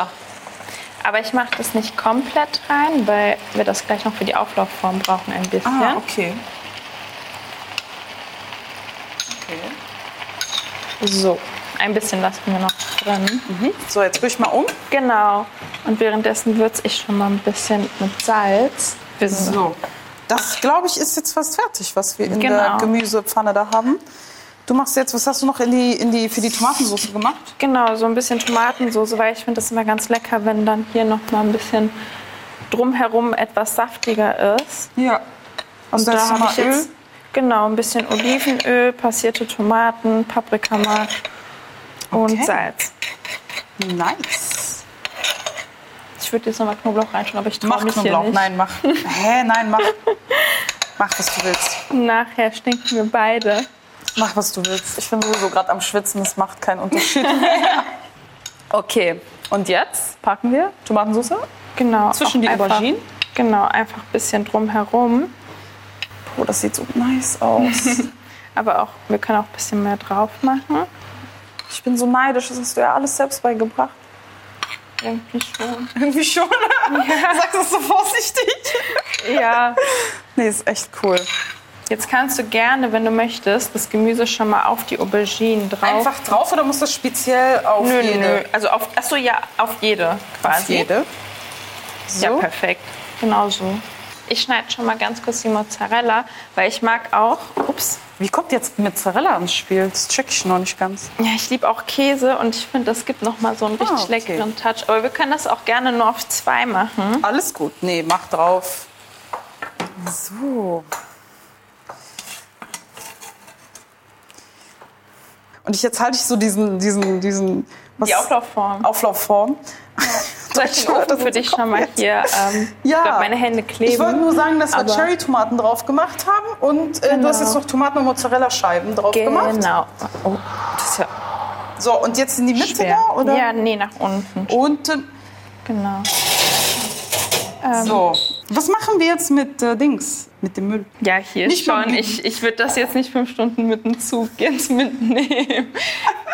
Aber ich mache das nicht komplett rein, weil wir das gleich noch für die Auflaufform brauchen ein bisschen. Ah, okay. Okay. So, ein bisschen lassen wir noch drin. Mhm. So, jetzt rühr ich mal um. Genau. Und währenddessen würze ich schon mal ein bisschen mit Salz. Sind So. Das, glaube ich, ist jetzt fast fertig, was wir in der Genau. Gemüsepfanne da haben. Du machst jetzt, was hast du noch in die, in die, für die Tomatensauce gemacht? Genau, so ein bisschen Tomatensoße, weil ich finde das immer ganz lecker, wenn dann hier noch mal ein bisschen drumherum etwas saftiger ist. Ja. Und da da habe ich jetzt genau ein bisschen Olivenöl, passierte Tomaten, Paprikamark und Okay. Salz. Nice. Ich würde jetzt nochmal Knoblauch reinschauen, aber ich traue Mach mich Knoblauch. nicht. Nein, mach. Hä, nein, mach. Mach, was du willst. Nachher stinken wir beide. Mach, was du willst. Ich bin sowieso gerade am Schwitzen, das macht keinen Unterschied. okay, und jetzt packen wir Tomatensauce Genau. zwischen die Auberginen. Genau, einfach ein bisschen drumherum. Oh, das sieht so nice aus. Aber auch, wir können auch ein bisschen mehr drauf machen. ich bin so neidisch, das hast du ja alles selbst beigebracht. Irgendwie schon. Irgendwie schon. Sagst du es so vorsichtig? Ja. Nee, ist echt cool. Jetzt kannst du gerne, wenn du möchtest, das Gemüse schon mal auf die Auberginen drauf. Einfach drauf oder muss das speziell auf Nö, jede? nö. Also auf, achso, ja, auf jede quasi. Auf jede. So. Ja, perfekt. Genau so. Ich schneide schon mal ganz kurz die Mozzarella, weil ich mag auch, ups, Wie kommt jetzt Mozzarella ins Spiel? Das check ich noch nicht ganz. ja, ich liebe auch Käse und ich finde, das gibt noch mal so einen richtig Ah, okay. leckeren Touch. Aber wir können das auch gerne nur auf zwei machen. Alles gut. Nee, mach drauf. So. Und ich, jetzt halte ich so diesen, diesen, diesen was, Die Auflaufform. Auflaufform. Soll ich den Ofen für dich schon mal hier? Ähm, Ja. Ich glaube, meine Hände kleben. Ich wollte nur sagen, dass wir Cherry-Tomaten drauf gemacht haben und äh, Genau. du hast jetzt noch Tomaten und Mozzarella-Scheiben drauf gemacht. Genau. Oh, das ist ja So, und jetzt in die Mitte schwer. da, oder? Ja, nee, nach unten. Unten. Genau. So, was machen wir jetzt mit äh, Dings, mit dem Müll? Ja, hier Nicht schon. Ich, ich würde das jetzt nicht fünf Stunden mit dem Zug jetzt mitnehmen.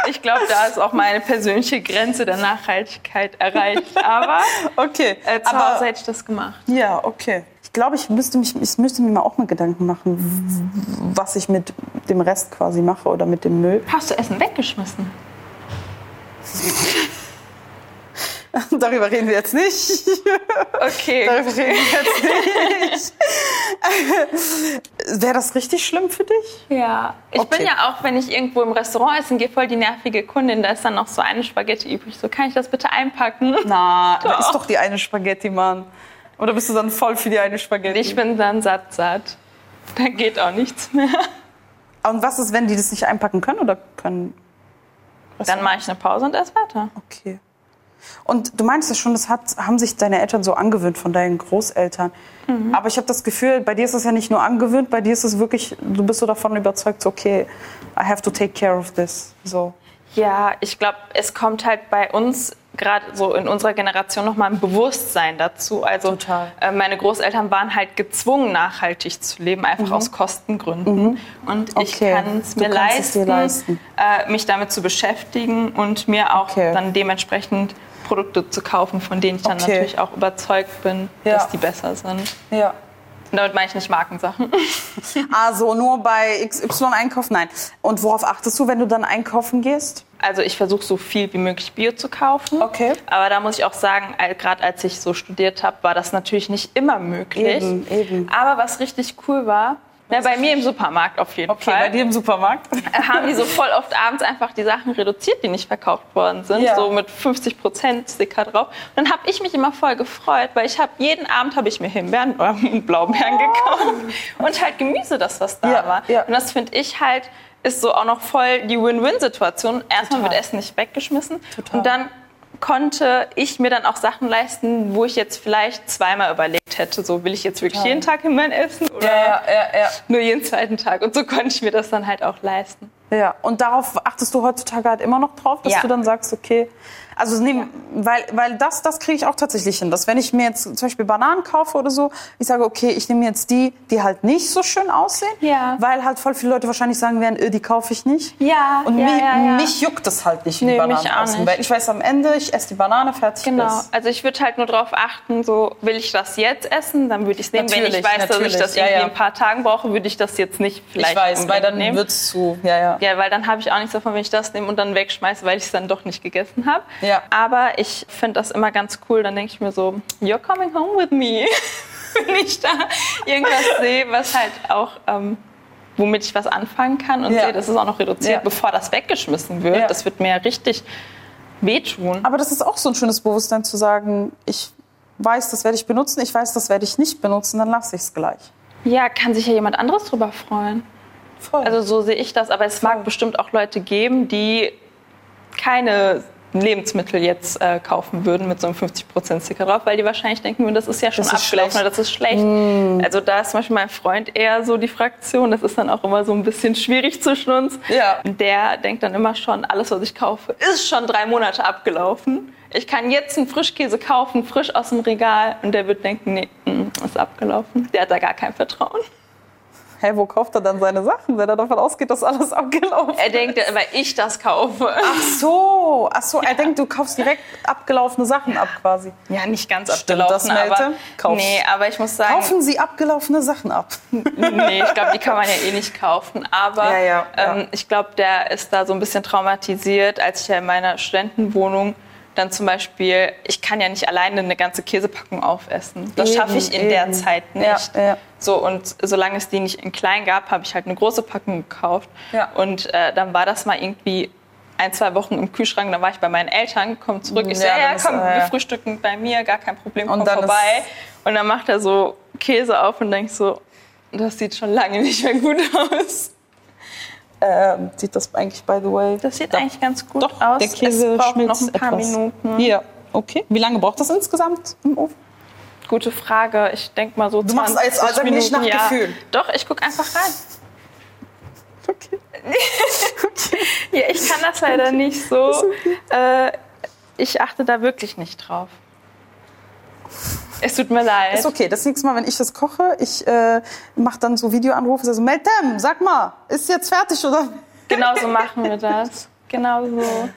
Ich glaube, da ist auch meine persönliche Grenze der Nachhaltigkeit erreicht. Aber Okay, äh, zu aber Hause hätte ich das gemacht. ja, okay. Ich glaube, ich müsste, mich, ich müsste mir mal auch mal Gedanken machen, was ich mit dem Rest quasi mache oder mit dem Müll. Hast du Essen weggeschmissen? Darüber reden wir jetzt nicht. Okay. Darüber reden wir jetzt nicht. Wäre das richtig schlimm für dich? Ja, ich Okay. bin ja auch, wenn ich irgendwo im Restaurant essen gehe, voll die nervige Kundin. Da ist dann noch so eine Spaghetti übrig. So, kann ich das bitte einpacken? Na, da ist doch die eine Spaghetti, Mann. Oder bist du dann voll für die eine Spaghetti? Ich bin dann satt, satt. Da geht auch nichts mehr. Und was ist, wenn die das nicht einpacken können oder können? Dann mache ich eine Pause und esse weiter. Okay. Und du meinst ja schon, das hat, haben sich deine Eltern so angewöhnt von deinen Großeltern. Mhm. Aber ich habe das Gefühl, bei dir ist es ja nicht nur angewöhnt, bei dir ist es wirklich, du bist so davon überzeugt, so, okay, I have to take care of this. So. Ja, ich glaube, es kommt halt bei uns gerade so in unserer Generation noch mal ein Bewusstsein dazu. Also Total. äh, meine Großeltern waren halt gezwungen, nachhaltig zu leben, einfach aus Kostengründen. Und ich Mhm. Okay. kann es mir leisten, leisten. Äh, mich damit zu beschäftigen und mir auch Okay. dann dementsprechend Produkte zu kaufen, von denen ich dann Okay. natürlich auch überzeugt bin, Ja. dass die besser sind. Ja. Damit meine ich nicht Markensachen. Also nur bei XY einkaufen? Nein. Und worauf achtest du, wenn du dann einkaufen gehst? Also ich versuche so viel wie möglich Bio zu kaufen. Okay. Aber da muss ich auch sagen, gerade als ich so studiert habe, war das natürlich nicht immer möglich. Eben, eben. Aber was richtig cool war, na, bei mir im Supermarkt auf jeden Okay, Fall, bei dir im Supermarkt? haben die so voll oft abends einfach die Sachen reduziert, die nicht verkauft worden sind, Ja. so mit 50 Prozent Sticker drauf. Und dann habe ich mich immer voll gefreut, weil ich habe jeden Abend habe ich mir Himbeeren oder Blaubeeren gekauft und halt Gemüse, das was da Ja, war. ja. Und das finde ich halt ist so auch noch voll die Win-Win-Situation. Erstmal wird Essen nicht weggeschmissen Total. und dann konnte ich mir dann auch Sachen leisten, wo ich jetzt vielleicht zweimal überlegt hätte, so will ich jetzt wirklich jeden Tag Himbeeren essen oder ja, ja. nur jeden zweiten Tag. Und so konnte ich mir das dann halt auch leisten. Ja, und darauf achtest du heutzutage halt immer noch drauf, dass Ja. du dann sagst, okay, also nehm, weil, weil das, das kriege ich auch tatsächlich hin, dass wenn ich mir jetzt zum Beispiel Bananen kaufe oder so, ich sage, okay, ich nehme jetzt die, die halt nicht so schön aussehen, Ja. weil halt voll viele Leute wahrscheinlich sagen werden, äh, die kaufe ich nicht. Ja, Und ja, mich, ja, ja. mich juckt das halt nicht, wie die Nee, Bananen mich auch aussehen, weil ich weiß am Ende, ich esse die Banane, fertig Genau. ist. Also ich würde halt nur darauf achten, so will ich das jetzt essen, dann würde ich es nehmen. Wenn ich Natürlich, weiß, dass ich natürlich. das Ja, irgendwie ja. in ein paar Tagen brauche, würde ich das jetzt nicht vielleicht ich weiß, weil dann nehmen. wird's zu, ja, ja. Ja, weil dann habe ich auch nichts davon, wenn ich das nehme und dann wegschmeiße, weil ich es dann doch nicht gegessen habe. Ja. Aber ich finde das immer ganz cool. Dann denke ich mir so, you're coming home with me. wenn ich da irgendwas sehe, was halt auch, ähm, womit ich was anfangen kann und Ja. sehe, das ist auch noch reduziert, Ja. bevor das weggeschmissen wird. Ja. Das wird mir richtig wehtun. Aber das ist auch so ein schönes Bewusstsein zu sagen, ich weiß, das werde ich benutzen, ich weiß, das werde ich nicht benutzen, dann lasse ich es gleich. Ja, kann sich ja jemand anderes drüber freuen. Voll. Also so sehe ich das. Aber es mag bestimmt auch Leute geben, die keine Lebensmittel jetzt äh, kaufen würden mit so einem 50% Sticker drauf, weil die wahrscheinlich denken würden, das ist ja schon Das abgelaufen oder das ist schlecht. Also da ist zum Beispiel mein Freund eher so die Fraktion. Das ist dann auch immer so ein bisschen schwierig zwischen uns. Ja. Der denkt dann immer schon, alles, was ich kaufe, ist schon drei Monate abgelaufen. Ich kann jetzt einen Frischkäse kaufen, frisch aus dem Regal. Und der wird denken, nee, mm, ist abgelaufen. Der hat da gar kein Vertrauen. Hä, wo kauft er dann seine Sachen, wenn er davon ausgeht, dass alles abgelaufen Er denkt, weil ich das kaufe. Ach so, ach so, er denkt, du kaufst direkt abgelaufene Sachen ab quasi. Ja, nicht ganz Stimmt abgelaufen, das, Melte? aber nee, aber ich muss sagen, Kaufen Sie abgelaufene Sachen ab. nee, ich glaube, die kann man ja eh nicht kaufen. Aber Ja, ja, ja. Ähm, ich glaube, der ist da so ein bisschen traumatisiert, als ich ja in meiner Studentenwohnung dann zum Beispiel, ich kann ja nicht alleine eine ganze Käsepackung aufessen. Das schaffe ich in der eben. Zeit Ja, nicht. ja. So und solange es die nicht in klein gab, habe ich halt eine große Packung gekauft. Ja. Und äh, dann war das mal irgendwie ein, zwei Wochen im Kühlschrank, dann war ich bei meinen Eltern, komm zurück. Ich Ja, ja, dann ja ist- komm, äh, wir ja. frühstücken bei mir, gar kein Problem, Und komm dann vorbei. Und dann macht er so Käse auf und denkt so, das sieht schon lange nicht mehr gut aus. Ähm, sieht das eigentlich, by the way? Das sieht Doch. eigentlich ganz gut Doch, aus. der Käse es braucht schmilzt noch ein paar etwas. Minuten. Hier, okay. Wie lange braucht das insgesamt im Ofen? Gute Frage. Ich denke mal so Du machst 20 jetzt also nicht Minuten. nach ja. Gefühl. Doch, ich gucke einfach rein. Okay. Ja, ich kann das leider nicht so. Äh, ich achte da wirklich nicht drauf. Es tut mir leid. Ist okay. Das nächste Mal, wenn ich das koche, ich äh, mache dann so Videoanrufe, so Meltem, sag mal, ist jetzt fertig oder? Genau so machen wir das. Genau so.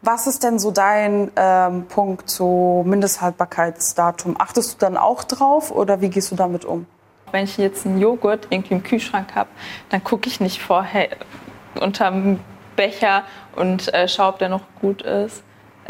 Was ist denn so dein ähm, Punkt zu Mindesthaltbarkeitsdatum? Achtest du dann auch drauf oder wie gehst du damit um? Wenn ich jetzt einen Joghurt irgendwie im Kühlschrank habe, dann gucke ich nicht vorher unterm Becher und äh, schaue, ob der noch gut ist.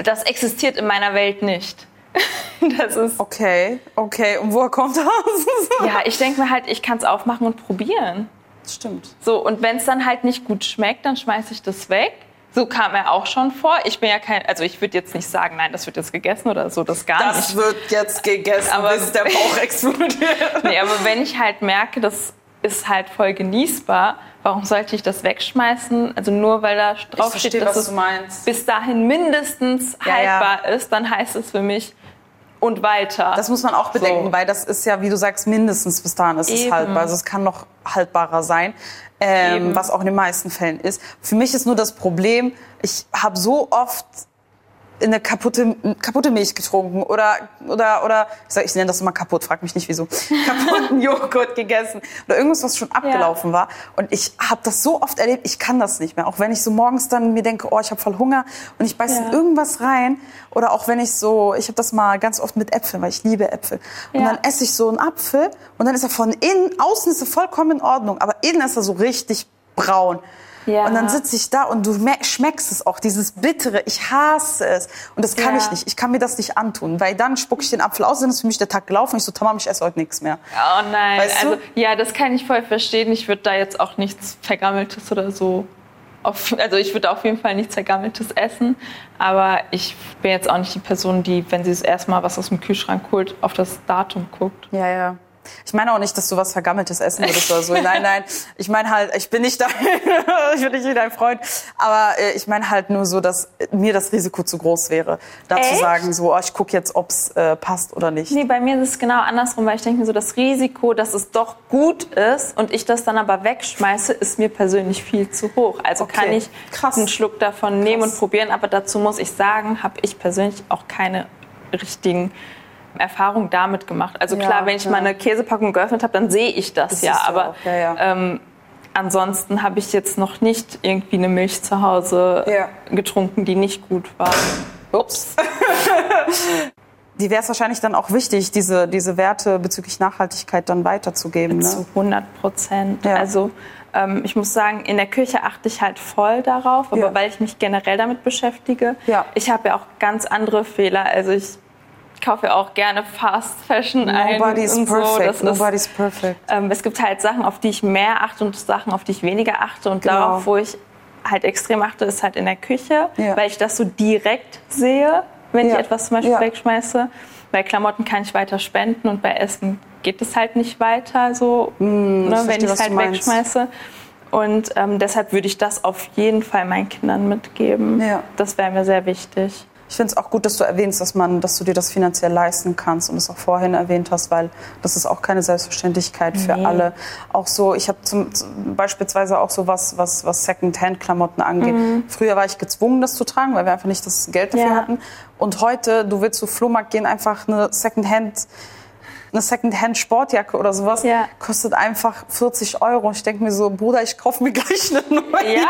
Das existiert in meiner Welt nicht. Das ist Okay, okay. Und woher kommt das? ja, ich denke mir halt, ich kann es aufmachen und probieren. Stimmt. So und wenn es dann halt nicht gut schmeckt, dann schmeiße ich das weg. So kam er auch schon vor. Ich bin ja kein, also ich würde jetzt nicht sagen, nein, das wird jetzt gegessen oder so, das gar nicht. Das wird jetzt gegessen, Aber- bis der Bauch explodiert. Nee, aber wenn ich halt merke, das ist halt voll genießbar, warum sollte ich das wegschmeißen? Also nur weil da drauf verstehe, steht, dass es bis dahin mindestens Ja, ja. haltbar ist, dann heißt es für mich und weiter. Das muss man auch bedenken, So. weil das ist ja, wie du sagst, mindestens bis dahin ist es Eben. haltbar. Also es kann noch haltbarer sein, ähm, was auch in den meisten Fällen ist. Für mich ist nur das Problem, ich habe so oft eine kaputte, kaputte Milch getrunken oder, oder, oder ich, sag, ich nenne das immer kaputt, frag mich nicht wieso, kaputten Joghurt gegessen oder irgendwas, was schon abgelaufen war. Und ich habe das so oft erlebt, ich kann das nicht mehr. Auch wenn ich so morgens dann mir denke, oh, ich habe voll Hunger und ich beiße Ja. in irgendwas rein oder auch wenn ich so, ich habe das mal ganz oft mit Äpfeln, weil ich liebe Äpfel. Und Ja. dann esse ich so einen Apfel und dann ist er von innen, außen ist er vollkommen in Ordnung, aber innen ist er so richtig braun. Ja. Und dann sitze ich da und du schmeckst es auch, dieses Bittere. Ich hasse es. Und das kann Ja. ich nicht. Ich kann mir das nicht antun, weil dann spucke ich den Apfel aus, dann ist für mich der Tag gelaufen. Ich so, tamam, ich esse heute nichts mehr. Oh nein, Weißt du? also ja, das kann ich voll verstehen. Ich würde da jetzt auch nichts Vergammeltes oder so. Auf, also ich würde auf jeden Fall nichts Vergammeltes essen. Aber ich bin jetzt auch nicht die Person, die, wenn sie das erste Mal was aus dem Kühlschrank holt, auf das Datum guckt. Ja, ja. Ich meine auch nicht, dass du was Vergammeltes essen würdest oder so. Nein, nein. Ich meine halt, ich bin nicht dein, ich bin nicht dein Freund. Aber äh, ich meine halt nur so, dass mir das Risiko zu groß wäre, da zu Echt? sagen, so, oh, ich gucke jetzt, ob's äh, passt oder nicht. Nee, bei mir ist es genau andersrum, weil ich denke mir so, das Risiko, dass es doch gut ist und ich das dann aber wegschmeiße, ist mir persönlich viel zu hoch. Also Okay. kann ich Krass. einen Schluck davon nehmen Krass. und probieren, aber dazu muss ich sagen, habe ich persönlich auch keine richtigen Erfahrungen damit gemacht. Also Ja, klar, wenn ich ja. mal eine Käsepackung geöffnet habe, dann sehe ich das, Das ja, aber ja, ja. Ähm, ansonsten habe ich jetzt noch nicht irgendwie eine Milch zu Hause Ja. getrunken, die nicht gut war. Ups. Die wäre es wahrscheinlich dann auch wichtig, diese, diese Werte bezüglich Nachhaltigkeit dann weiterzugeben. Zu Ne? 100 Prozent. Ja. Also ähm, ich muss sagen, in der Küche achte ich halt voll darauf, aber Ja. weil ich mich generell damit beschäftige. Ja. Ich habe ja auch ganz andere Fehler. Also ich kaufe ja auch gerne Fast Fashion ein Nobody's und so. perfect. Das ist, Nobody's perfect. ähm, es gibt halt Sachen, auf die ich mehr achte und Sachen, auf die ich weniger achte. Und Genau. darauf, wo ich halt extrem achte, ist halt in der Küche, Ja. weil ich das so direkt sehe, wenn Ja. ich etwas zum Beispiel Ja. wegschmeiße. Bei Klamotten kann ich weiter spenden und bei Essen geht es halt nicht weiter, so, ne, Hm, verstehe, wenn ich es halt wegschmeiße. Und ähm, deshalb würde ich das auf jeden Fall meinen Kindern mitgeben. Ja. Das wäre mir sehr wichtig. Ich finde es auch gut, dass du erwähnst, dass, man, dass du dir das finanziell leisten kannst und es auch vorhin erwähnt hast, weil das ist auch keine Selbstverständlichkeit für Nee. alle. Auch so, ich habe zum, zum, beispielsweise auch so was, was, was Second-Hand-Klamotten angeht. Früher war ich gezwungen, das zu tragen, weil wir einfach nicht das Geld dafür Mhm. Ja. hatten. Und heute, du willst zu Flohmarkt gehen, einfach eine Second-Hand eine Second-Hand-Sportjacke oder sowas Ja. kostet einfach 40 Euro. Und ich denke mir so, Bruder, ich kaufe mir gleich eine neue. Ja.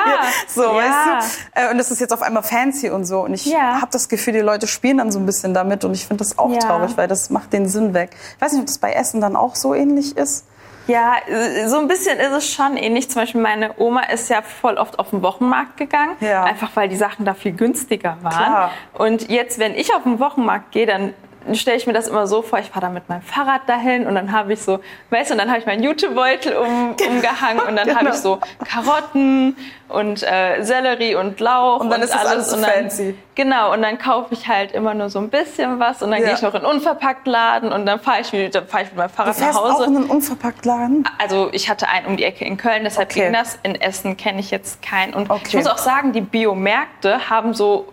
So, Ja. weißt du? Äh, Und das ist jetzt auf einmal fancy und so. Und ich Ja. habe das Gefühl, die Leute spielen dann so ein bisschen damit. Und ich finde das auch traurig, weil das macht den Sinn weg. Ich weiß nicht, ob das bei Essen dann auch so ähnlich ist. Ja, äh, so ein bisschen ist es schon ähnlich. Zum Beispiel meine Oma ist ja voll oft auf den Wochenmarkt gegangen, Ja. einfach weil die Sachen da viel günstiger waren. Klar. Und jetzt, wenn ich auf den Wochenmarkt gehe, dann stelle ich mir das immer so vor, ich fahre da mit meinem Fahrrad dahin und dann habe ich so, weißt du, und dann habe ich meinen Jutebeutel um, umgehangen und dann Genau. habe ich so Karotten und äh, Sellerie und Lauch Und dann ist das alles so und dann, fancy. Genau, und dann kaufe ich halt immer nur so ein bisschen was und dann Ja. gehe ich noch in einen Unverpacktladen und dann fahre ich, wieder- fahre ich mit meinem Du Fahrrad nach fährst Hause. auch in einen Unverpacktladen. Also ich hatte einen um die Ecke in Köln, deshalb Okay. ging das. In Essen kenne ich jetzt keinen. Und Okay. ich muss auch sagen, die Biomärkte haben so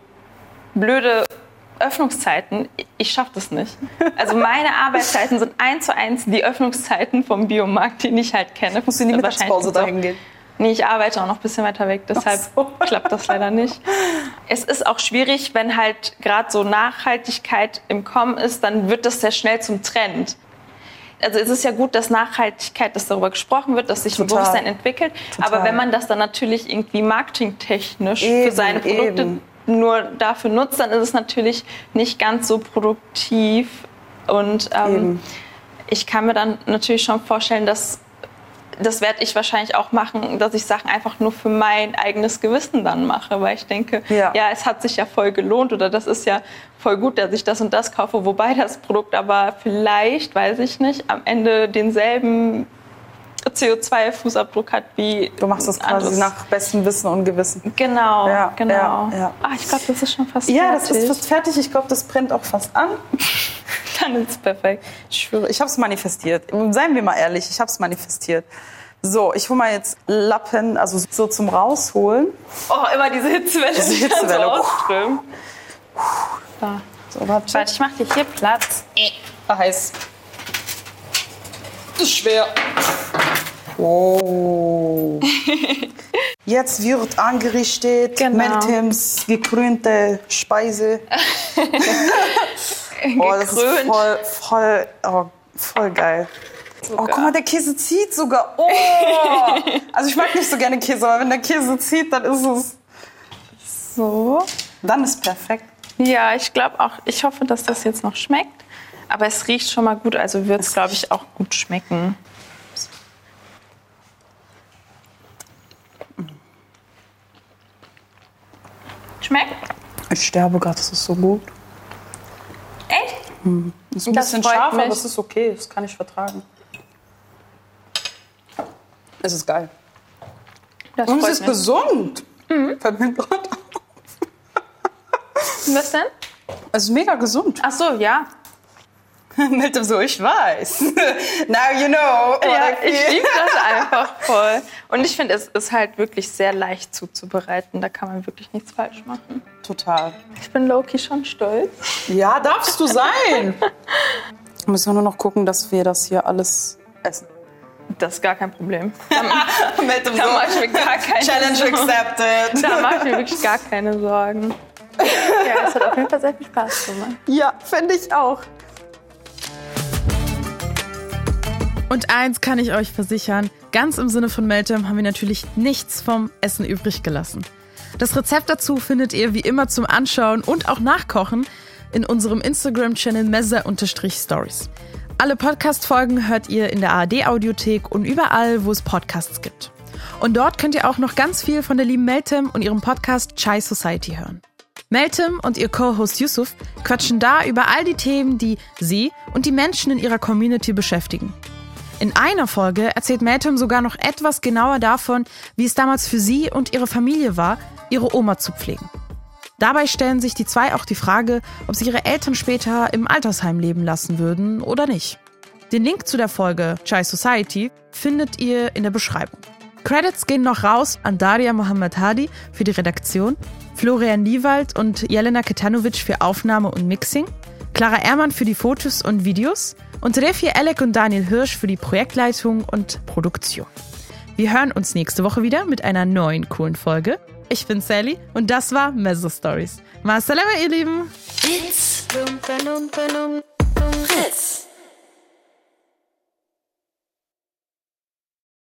blöde Öffnungszeiten. Ich schaffe das nicht. Also meine Arbeitszeiten sind eins zu eins die Öffnungszeiten vom Biomarkt, den ich halt kenne. Musst du in die Wahrscheinlich Mittagspause dahin gehen. Nee, ich arbeite auch noch ein bisschen weiter weg, deshalb so. klappt das leider nicht. Es ist auch schwierig, wenn halt gerade so Nachhaltigkeit im Kommen ist, dann wird das sehr schnell zum Trend. Also es ist ja gut, dass Nachhaltigkeit, dass darüber gesprochen wird, dass sich ein. Bewusstsein entwickelt. Total. Aber wenn man das dann natürlich irgendwie marketingtechnisch für Eben, seine Produkte eben. Nur dafür nutzt, dann ist es natürlich nicht ganz so produktiv. Und ähm, ich kann mir dann natürlich schon vorstellen, dass das werde ich wahrscheinlich auch machen, dass ich Sachen einfach nur für mein eigenes Gewissen dann mache, weil ich denke, Ja. ja, es hat sich ja voll gelohnt oder das ist ja voll gut, dass ich das und das kaufe, wobei das Produkt aber vielleicht, weiß ich nicht, am Ende denselben CO2-Fußabdruck hat wie Du machst das quasi anderes. nach bestem Wissen und Gewissen. Genau, Ja, genau. ja, ja. Ah, ich glaube, das ist schon fast Ja, das fertig. ist fast fertig. Ich glaube, das brennt auch fast an. Dann ist es perfekt. Ich schwöre, ich habe es manifestiert. Seien wir mal ehrlich, ich habe es manifestiert. So, ich hole mal jetzt Lappen, also so zum Rausholen. Oh, immer diese Hitzewelle, Diese Hitzewelle. so. So. Warte. Warte, ich mache dir hier Platz. Ah, heiß. Das ist schwer. Oh. Jetzt wird angerichtet Genau. Meltems gekrönte Speise. Oh, das ist voll, voll, oh, voll geil. Oh, guck mal, der Käse zieht sogar. Oh! Also ich mag nicht so gerne Käse, aber wenn der Käse zieht, dann ist es So. dann ist perfekt. Ja, ich glaube auch, ich hoffe, dass das jetzt noch schmeckt. Aber es riecht schon mal gut, also wird es, glaube ich, auch gut schmecken. Schmeckt? Ich sterbe gerade, das ist so gut. Echt? Ist ein Das bisschen scharf, mich. aber es ist okay, das kann ich vertragen. Es ist geil. Das Und es ist mich. Mhm. gesund. Fällt mir gerade auf. Was denn? Es ist mega gesund. Ach so, ja. Mit dem so, ich weiß. Now you know. Ja, ich liebe das einfach voll. Und ich finde, es ist halt wirklich sehr leicht zuzubereiten. Da kann man wirklich nichts falsch machen. Total. Ich bin Loki schon stolz. Ja, darfst du sein. Müssen wir nur noch gucken, dass wir das hier alles essen. Das ist gar kein Problem. Mit dem Da mache ich mir gar keine Challenge Sorgen. accepted. Da mache ich mir wirklich gar keine Sorgen. Ja, es hat auf jeden Fall sehr viel Spaß gemacht. Ja, finde ich auch. Und eins kann ich euch versichern, ganz im Sinne von Meltem haben wir natürlich nichts vom Essen übrig gelassen. Das Rezept dazu findet ihr wie immer zum Anschauen und auch Nachkochen in unserem Instagram-Channel Messer-Stories. Alle Podcast-Folgen hört ihr in der ARD-Audiothek und überall, wo es Podcasts gibt. Und dort könnt ihr auch noch ganz viel von der lieben Meltem und ihrem Podcast Chai Society hören. Meltem und ihr Co-Host Yusuf quatschen da über all die Themen, die sie und die Menschen in ihrer Community beschäftigen. In einer Folge erzählt Meltem sogar noch etwas genauer davon, wie es damals für sie und ihre Familie war, ihre Oma zu pflegen. Dabei stellen sich die zwei auch die Frage, ob sie ihre Eltern später im Altersheim leben lassen würden oder nicht. Den Link zu der Folge Chai Society findet ihr in der Beschreibung. Credits gehen noch raus an Daria Mohammed Hadi für die Redaktion, Florian Liewald und Jelena Ketanovic für Aufnahme und Mixing, Clara Ehrmann für die Fotos und Videos und Refi Elek und Daniel Hirsch für die Projektleitung und Produktion. Wir hören uns nächste Woche wieder mit einer neuen coolen Folge. Ich bin Sally und das war Mezzo Stories. Masalama, ihr Lieben! It's Fritz.